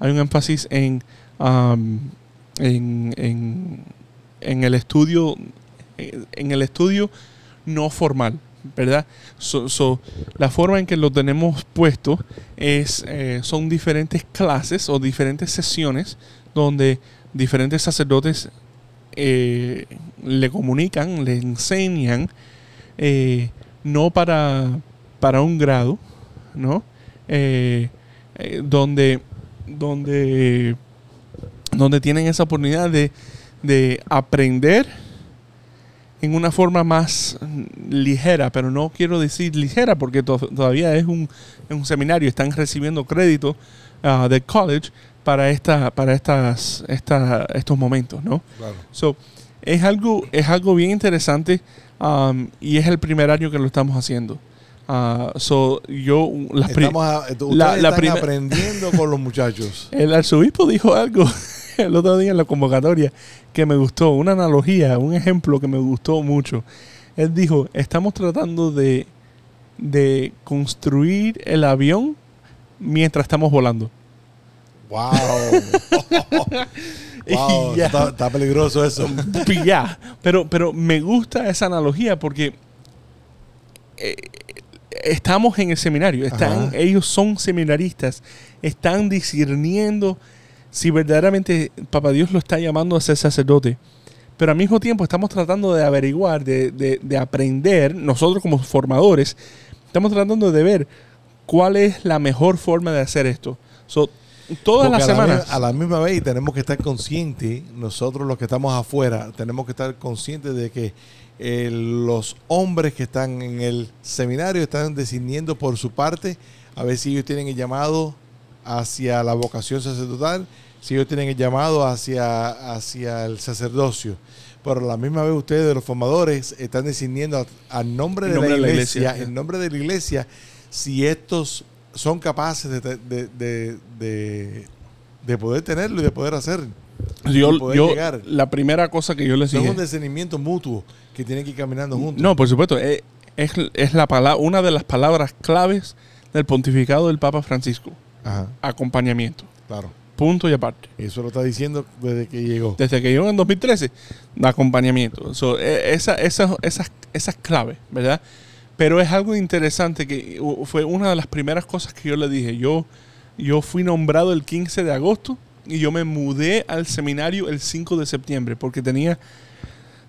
hay un énfasis en, en, el estudio, en el estudio no formal, ¿verdad? So, la forma en que lo tenemos puesto es, eh, son diferentes clases o diferentes sesiones donde diferentes sacerdotes eh, le comunican, le enseñan, eh, no para, para un grado, ¿no? Eh, donde, donde, donde tienen esa oportunidad de, de aprender en una forma más ligera, pero no quiero decir ligera porque to- todavía es un, es un seminario, están recibiendo crédito ah, del college para esta, para estas, esta- estos momentos, ¿no? Claro. So, es algo, es algo bien interesante um, y es el primer año que lo estamos haciendo. So, yo, las Estamos a- ustedes la- la están primer- aprendiendo con los muchachos. el arzobispo dijo algo el otro día en la convocatoria que me gustó, una analogía, un ejemplo que me gustó mucho. Él dijo, estamos tratando de, de construir el avión mientras estamos volando. ¡Wow! wow está, está peligroso eso. Y ya. Pero, pero me gusta esa analogía porque eh, estamos en el seminario. Están, Ajá. ellos son seminaristas. Están discerniendo si verdaderamente Papá Dios lo está llamando a ser sacerdote. Pero al mismo tiempo estamos tratando de averiguar, de, de- de aprender, nosotros como formadores, estamos tratando de ver cuál es la mejor forma de hacer esto. So, todas las la semanas. mi- a la misma vez tenemos que estar conscientes, nosotros los que estamos afuera, tenemos que estar conscientes de que eh, los hombres que están en el seminario están decidiendo por su parte a ver si ellos tienen el llamado hacia la vocación sacerdotal, si ellos tienen el llamado hacia, hacia el sacerdocio. Pero a la misma vez ustedes, los formadores, están decidiendo a, a nombre, de, nombre la de la iglesia, iglesia. en nombre de la iglesia, si estos son capaces de, de- de- de- de poder tenerlo y de poder hacer. Yo, y poder yo- llegar. la primera cosa que yo les Es dije. un discernimiento mutuo que tienen que ir caminando juntos. No, por supuesto. Es, es, es la palabra, una de las palabras claves del pontificado del Papa Francisco. Ajá, Acompañamiento. claro. Punto y aparte. Eso lo está diciendo desde que llegó. Desde que llegó en 2013, acompañamiento. So, e- esa, esa- esas, esas claves, ¿verdad? Pero es algo interesante que fue una de las primeras cosas que yo le dije. Yo, yo fui nombrado el 15 de agosto y yo me mudé al seminario el 5 de septiembre porque tenía,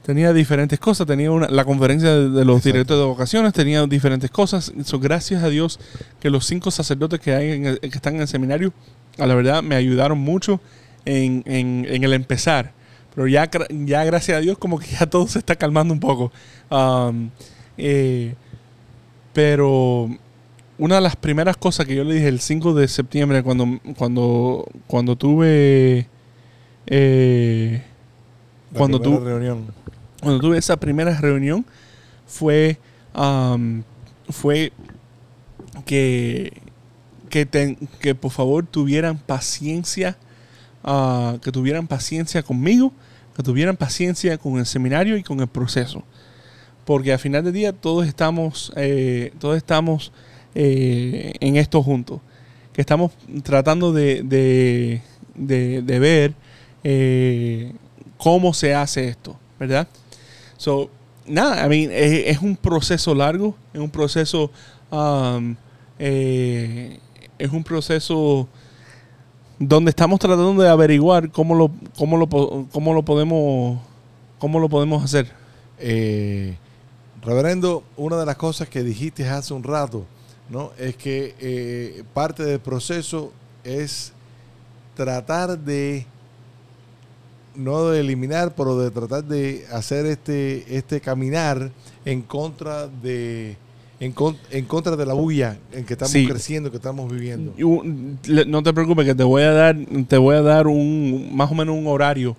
tenía diferentes cosas. Tenía una, la conferencia de, de los Exacto. directores de vocaciones, tenía diferentes cosas. So, gracias a Dios que los cinco sacerdotes que, hay en el- que están en el seminario, a la verdad, me ayudaron mucho en, en- en el empezar. Pero ya, ya gracias a Dios como que ya todo se está calmando un poco. Um, eh, pero una de las primeras cosas que yo le dije el 5 de septiembre cuando, cuando, cuando tuve... eh, La cuando reunión. cuando tuve esa primera reunión fue um, fue que que, ten- que por favor tuvieran paciencia ah, que tuvieran paciencia conmigo que tuvieran paciencia con el seminario y con el proceso porque al final del día todos estamos eh, todos estamos eh, en esto juntos. Que estamos tratando de, de- de- ver eh, cómo se hace esto, ¿verdad? So, nada, I mean, es, un proceso largo, es un proceso, um, es un proceso donde estamos tratando de averiguar cómo lo, cómo lo, cómo lo podemos, cómo lo podemos hacer. Reverendo, una de las cosas que dijiste hace un rato, ¿no? Es que eh, parte del proceso es tratar de no de eliminar, pero de tratar de hacer este, este caminar en contra de en, con- en contra de la bulla en que estamos Sí. creciendo, que estamos viviendo. No te preocupes que te voy a dar, te voy a dar un más o menos un horario,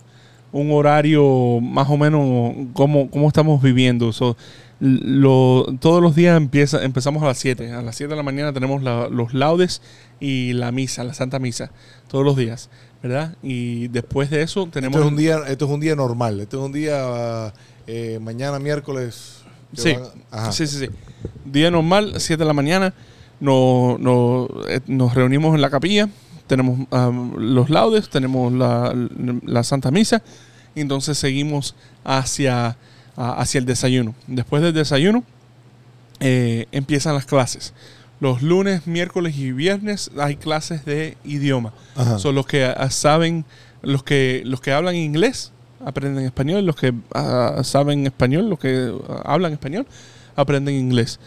un horario más o menos cómo, cómo estamos viviendo. So, lo, todos los días empieza, empezamos a las 7. A las 7 de la mañana tenemos la- los laudes y la misa, la Santa Misa, todos los días, ¿verdad? Y después de eso tenemos... Esto es un día, esto es un día normal. Esto es un día eh, mañana miércoles. Sí. van-. Sí, sí, sí. Día normal, 7 de la mañana, no- no, eh, nos reunimos en la capilla, tenemos um, los laudes, tenemos la, la Santa Misa, y entonces seguimos hacia, a- hacia el desayuno. Después del desayuno eh, empiezan las clases. Los lunes, miércoles y viernes hay clases de idioma. Ajá. Son los que ah, saben, los que, los que hablan inglés aprenden español, los que ah, saben español, los que ah, hablan español aprenden inglés.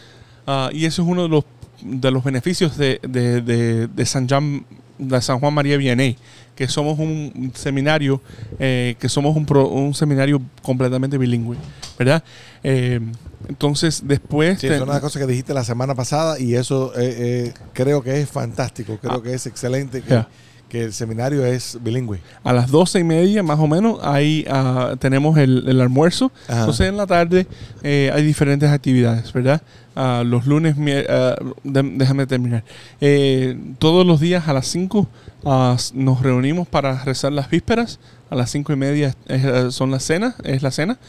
Y eso es uno de los, de los beneficios de, de, de- de San, Juan, de San Juan María Vianney, que somos un seminario, eh, que somos un, pro- un seminario completamente bilingüe, ¿verdad? Eh, entonces, después... Sí, te- es una cosa que dijiste la semana pasada y eso eh, creo que es fantástico, creo Ah. que es excelente que. Que el seminario es bilingüe. A las doce y media, más o menos, ahí ah, tenemos el, el almuerzo. Ajá. Entonces, en la tarde eh, hay diferentes actividades, ¿verdad? Ah, los lunes, de- déjame terminar. Eh, todos los días a las 5 nos reunimos para rezar las vísperas. A las cinco y media es, son las cenas, es la cena.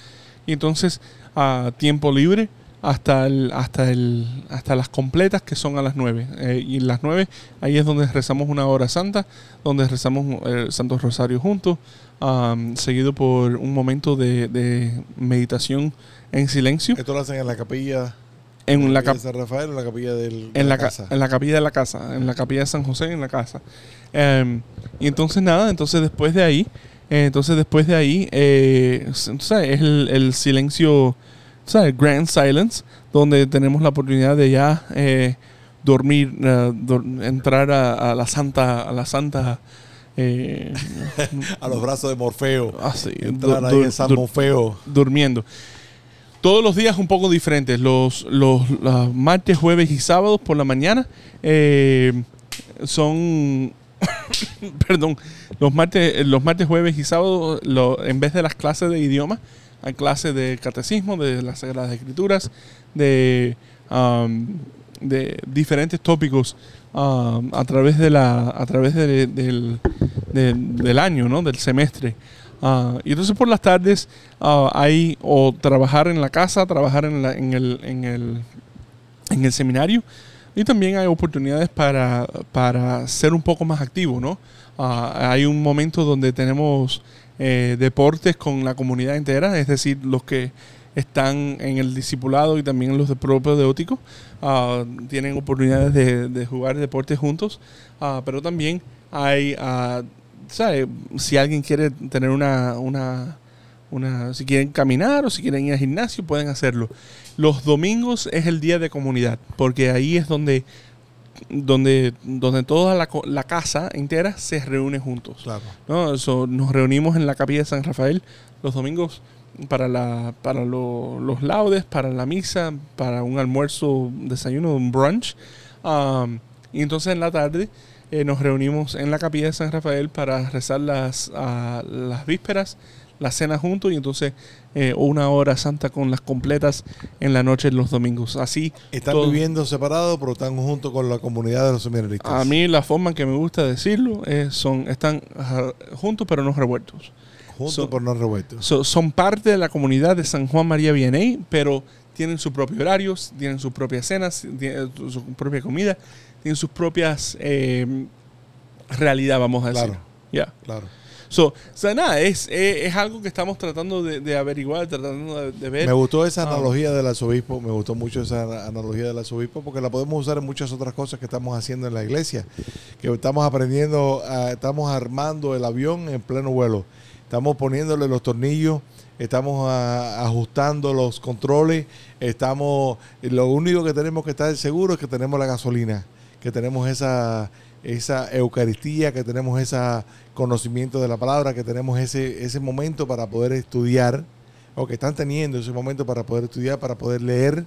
Y entonces, a tiempo libre hasta el, hasta el, hasta las completas que son a las 9. Eh, y las 9 ahí es donde rezamos una hora santa, donde rezamos el Santo Rosario juntos, am, seguido por un momento de, de meditación en silencio Esto lo hacen en la capilla, en la, capilla cap- de San Rafael o en la capilla del, de en la la, ca- casa. en la capilla de la casa, en la capilla de San José, en la casa. Em, y entonces nada, entonces después de ahí, eh, entonces después de ahí, eh, es el, el silencio, ¿sabes? Grand Silence, donde tenemos la oportunidad de ya eh, dormir, eh, dor- entrar a, a la santa, a la santa, eh, A los brazos de Morfeo. así, Entrar ahí en San Morfeo. durmiendo. Todos los días un poco diferentes. Los, los, los martes, jueves y sábados por la mañana eh, son. perdón. Los martes, los martes, jueves y sábados, lo- en vez de las clases de idioma, hay clases de catecismo, de las Sagradas Escrituras, de, um, de diferentes tópicos um, a través de la a través de- del, año, ¿no? del semestre. Ah, y entonces por las tardes ah, hay o trabajar en la casa, trabajar en, la- en, el, en, el, en el seminario y también hay oportunidades para, para ser un poco más activo, ¿no? Ah, hay un momento donde tenemos eh, deportes con la comunidad entera, es decir, los que están en el discipulado y también los de propedéutico ah, tienen oportunidades de, jugar deportes juntos, Ah, pero también hay, ¿sabe? si alguien quiere tener una, una, una, si quieren caminar o si quieren ir al gimnasio, pueden hacerlo. Los domingos es el día de comunidad, porque ahí es donde, donde, donde toda la, la casa entera se reúne juntos. Claro. ¿no? So, nos reunimos en la capilla de San Rafael los domingos para, la, para lo- los laudes, para la misa, para un almuerzo, desayuno, un brunch. Um, y entonces en la tarde eh, nos reunimos en la capilla de San Rafael para rezar las, ah, las vísperas, la cena juntos y entonces eh, una hora santa con las completas en la noche los domingos. Así Están todo- viviendo separados, pero están junto con la comunidad de los seminaristas. A mí la forma en que me gusta decirlo es son están juntos pero no revueltos. Juntos So- por no revueltos. So, son parte de la comunidad de San Juan María Vianney, pero tienen sus propios horarios, tienen sus propias cenas, tienen su propia comida, tienen sus propias eh, realidad, vamos a decir. Claro. Ya. Claro. So, o sea, nada, es, es, es algo que estamos tratando de, de averiguar, tratando de, de ver. Me gustó esa Ah. analogía del arzobispo, me gustó mucho esa analogía del arzobispo porque la podemos usar en muchas otras cosas que estamos haciendo en la iglesia, que estamos aprendiendo, a- estamos armando el avión en pleno vuelo, estamos poniéndole los tornillos, estamos a- ajustando los controles, estamos, lo único que tenemos que estar seguros es que tenemos la gasolina, que tenemos esa esa Eucaristía, que tenemos ese conocimiento de la palabra, que tenemos ese, ese momento para poder estudiar, o que están teniendo ese momento para poder estudiar, para poder leer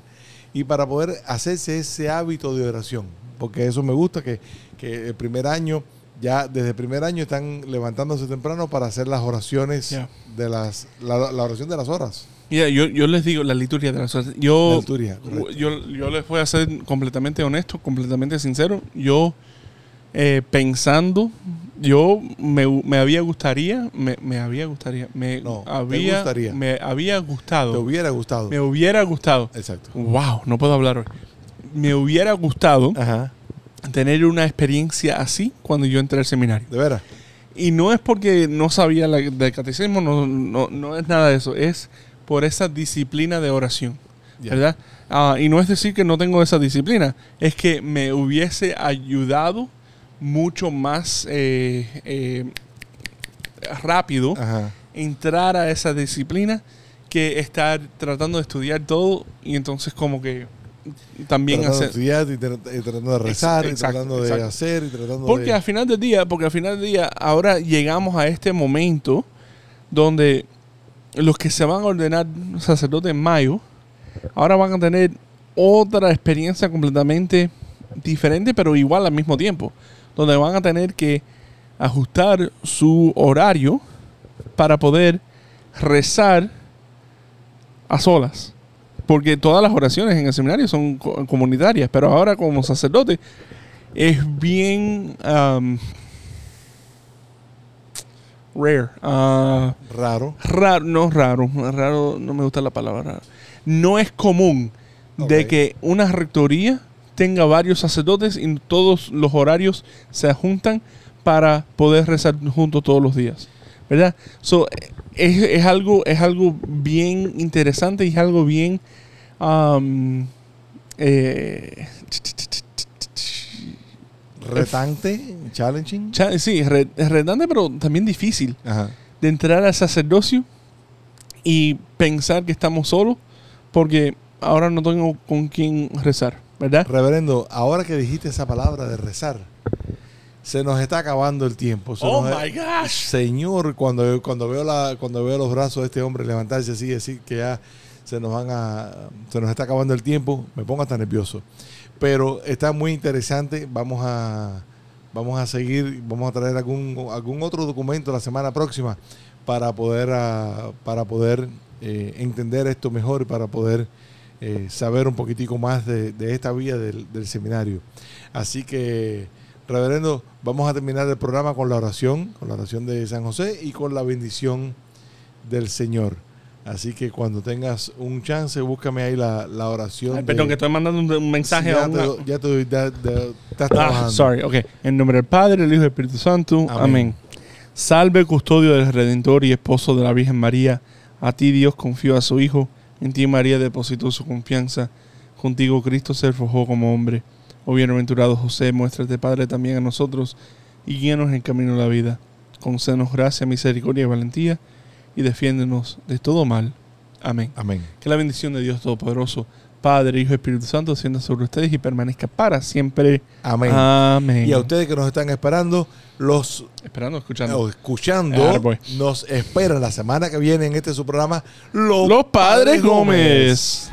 y para poder hacerse ese hábito de oración. Porque eso me gusta, que, que el primer año, ya desde el primer año están levantándose temprano para hacer las oraciones de las, la, la oración de las horas. Mira, yo, yo les digo la liturgia de las horas. La Yo, liturgia, yo, yo les voy a ser completamente honesto, completamente sincero. Yo, eh, pensando, yo me, me había gustaría, me, me había gustaría, me No, te había, gustaría. me había ¿Te gustado, hubiera gustado? me hubiera gustado. Exacto. Wow, no puedo hablar hoy. Me hubiera gustado Ajá. tener una experiencia así cuando yo entré al seminario. De veras. Y no es porque no sabía la, del catecismo, no, no, no es nada de eso, es por esa disciplina de oración. ¿verdad? Ah, y no es decir que no tengo esa disciplina, es que me hubiese ayudado mucho más eh, eh, rápido Ajá. entrar a esa disciplina que estar tratando de estudiar todo y entonces como que también tratando de hacer... estudiar y, tra- y tratando de rezar Exacto, y tratando de hacer y tratando Porque de... al final del día, porque al final del día, ahora llegamos a este momento donde los que se van a ordenar sacerdotes en mayo, ahora van a tener otra experiencia completamente diferente, pero igual al mismo tiempo. Donde van a tener que ajustar su horario para poder rezar a solas. Porque todas las oraciones en el seminario son co- comunitarias, pero ahora como sacerdote es bien um, rare. ah, Raro. raro, no raro, raro, no me gusta la palabra raro. No es común de que una rectoría tenga varios sacerdotes y todos los horarios se juntan para poder rezar juntos todos los días. ¿Verdad? So, es, es algo, es algo bien interesante y es algo bien um, eh, Retante, challenging. cha- sí, re- es redundante, pero también difícil. Ajá. de entrar al sacerdocio y pensar que estamos solos porque ahora no tengo con quién rezar, ¿verdad? Reverendo, ahora que dijiste esa palabra de rezar, se nos está acabando el tiempo. Se Oh my gosh. Señor, cuando, cuando veo la, cuando veo los brazos de este hombre levantarse así, decir que ya se nos van a, se nos está acabando el tiempo, me pongo hasta nervioso. Pero está muy interesante. Vamos a, vamos a seguir, vamos a traer algún, algún otro documento la semana próxima para poder, ah, para poder eh, entender esto mejor y para poder eh, saber un poquitico más de, de esta vía del, del seminario. Así que, reverendo, vamos a terminar el programa con la oración, con la oración de San José y con la bendición del Señor. Así que cuando tengas un chance, búscame ahí la, la oración. Ay, de- perdón, que estoy mandando un, un mensaje Sí, a ya, una- te, do- ya te doy- ya- ya- estás Ah, sorry, ok. En nombre del Padre, el Hijo y el Espíritu Santo. Amén. Amén. Salve, custodio del Redentor y esposo de la Virgen María. A ti Dios confió a su Hijo. En ti María depositó su confianza. Contigo Cristo se forjó como hombre. Oh bienaventurado José, muéstrate Padre también a nosotros y guíanos en el camino de la vida. Concédenos gracia, misericordia y valentía y defiéndenos de todo mal. Amén. Amén. Que la bendición de Dios Todopoderoso, Padre, Hijo y Espíritu Santo, descienda sobre ustedes y permanezca para siempre. Amén. Amén. Y a ustedes que nos están esperando, los Esperando, escuchando. o escuchando, Ah, nos esperan la semana que viene en este su programa, Los, Los Padres Gómez.